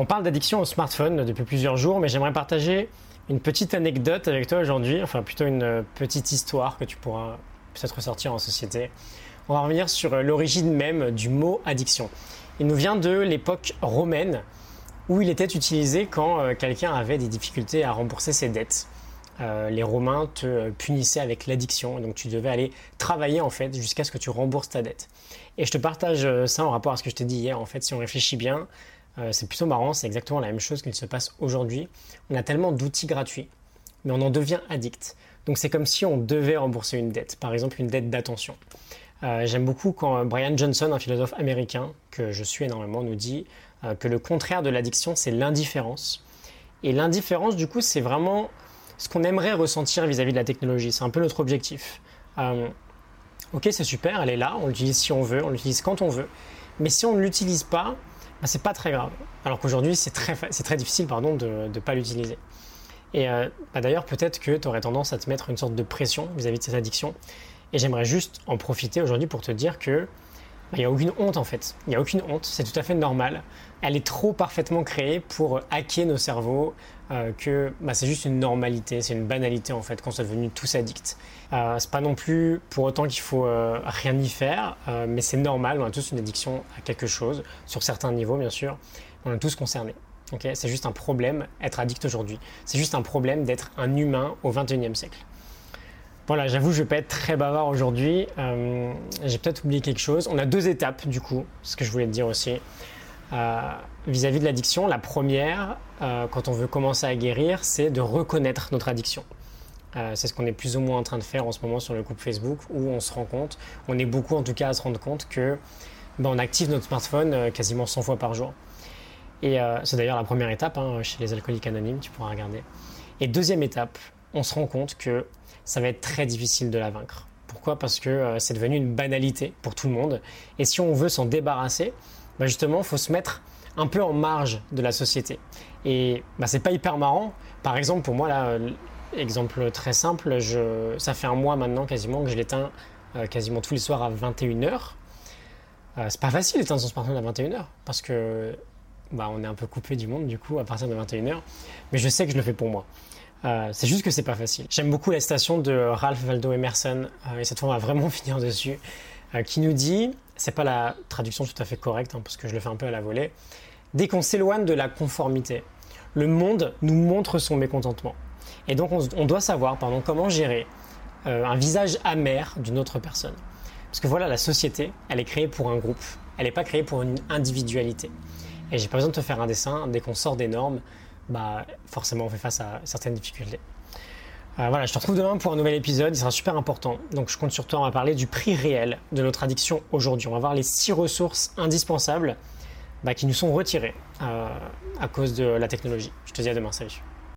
On parle d'addiction au smartphone depuis plusieurs jours, mais j'aimerais partager une petite anecdote avec toi aujourd'hui, enfin plutôt une petite histoire que tu pourras peut-être ressortir en société. On va revenir sur l'origine même du mot addiction. Il nous vient de l'époque romaine où il était utilisé quand euh, quelqu'un avait des difficultés à rembourser ses dettes. Euh, les Romains te punissaient avec l'addiction, donc tu devais aller travailler en fait jusqu'à ce que tu rembourses ta dette. Et je te partage euh, ça en rapport à ce que je t'ai dit hier. En fait, si on réfléchit bien, euh, c'est plutôt marrant, c'est exactement la même chose qu'il se passe aujourd'hui. On a tellement d'outils gratuits, mais on en devient addict. Donc c'est comme si on devait rembourser une dette, par exemple une dette d'attention. Euh, j'aime beaucoup quand Brian Johnson, un philosophe américain que je suis énormément, nous dit euh, que le contraire de l'addiction, c'est l'indifférence. Et l'indifférence, du coup, c'est vraiment ce qu'on aimerait ressentir vis-à-vis de la technologie. C'est un peu notre objectif. ok, c'est super, elle est là, on l'utilise si on veut, on l'utilise quand on veut. Mais si on ne l'utilise pas, bah, c'est pas très grave. Alors qu'aujourd'hui, c'est très, c'est très difficile pardon, de ne pas l'utiliser. Et euh, bah, d'ailleurs, peut-être que tu aurais tendance à te mettre une sorte de pression vis-à-vis de cette addiction. Et j'aimerais juste en profiter aujourd'hui pour te dire que il bah, n'y a aucune honte en fait. Il n'y a aucune honte, c'est tout à fait normal. Elle est trop parfaitement créée pour hacker nos cerveaux, euh, que bah, c'est juste une normalité, c'est une banalité en fait qu'on soit devenu tous addicts. Euh, c'est pas non plus pour autant qu'il faut euh, rien y faire, euh, mais c'est normal, on a tous une addiction à quelque chose, sur certains niveaux bien sûr, on est tous concernés. C'est juste un problème être addict aujourd'hui. C'est juste un problème d'être un humain au 21e siècle. Voilà, j'avoue, je vais pas être très bavard aujourd'hui. Euh, j'ai peut-être oublié quelque chose. On a deux étapes, du coup, ce que je voulais te dire aussi. Euh, vis-à-vis de l'addiction, la première, euh, quand on veut commencer à guérir, c'est de reconnaître notre addiction. c'est ce qu'on est plus ou moins en train de faire en ce moment sur le groupe Facebook, où on se rend compte, on est beaucoup en tout cas à se rendre compte que ben, on active notre smartphone quasiment 100 fois par jour. Et c'est d'ailleurs la première étape hein, chez les alcooliques anonymes, tu pourras regarder. Et deuxième étape, on se rend compte que ça va être très difficile de la vaincre. Pourquoi? Parce que euh, c'est devenu une banalité pour tout le monde. Et si on veut s'en débarrasser, bah justement, il faut se mettre un peu en marge de la société. Et bah, c'est pas hyper marrant. Par exemple, pour moi, là, euh, exemple très simple, ça fait un mois maintenant quasiment que je l'éteins euh, quasiment tous les soirs à 21h. Euh, c'est pas facile d'éteindre son smartphone à 21h parce que bah, on est un peu coupé du monde du coup à partir de 21h. Mais je sais que je le fais pour moi. Euh, c'est juste que c'est pas facile. J'aime beaucoup la citation de Ralph Waldo Emerson, euh, et cette fois on va vraiment finir dessus, euh, qui nous dit, c'est pas la traduction tout à fait correcte, hein, parce que je le fais un peu à la volée, dès qu'on s'éloigne de la conformité, le monde nous montre son mécontentement. Et donc on, doit savoir pardon, comment gérer un visage amer d'une autre personne. Parce que voilà, la société, elle est créée pour un groupe, elle n'est pas créée pour une individualité. Et j'ai pas besoin de te faire un dessin, dès qu'on sort des normes, bah, forcément on fait face à certaines difficultés. Euh, voilà, je te retrouve demain pour un nouvel épisode, il sera super important. Donc je compte sur toi, on va parler du prix réel de notre addiction aujourd'hui. On va voir les six ressources indispensables bah, qui nous sont retirées euh, à cause de la technologie. Je te dis à demain, salut.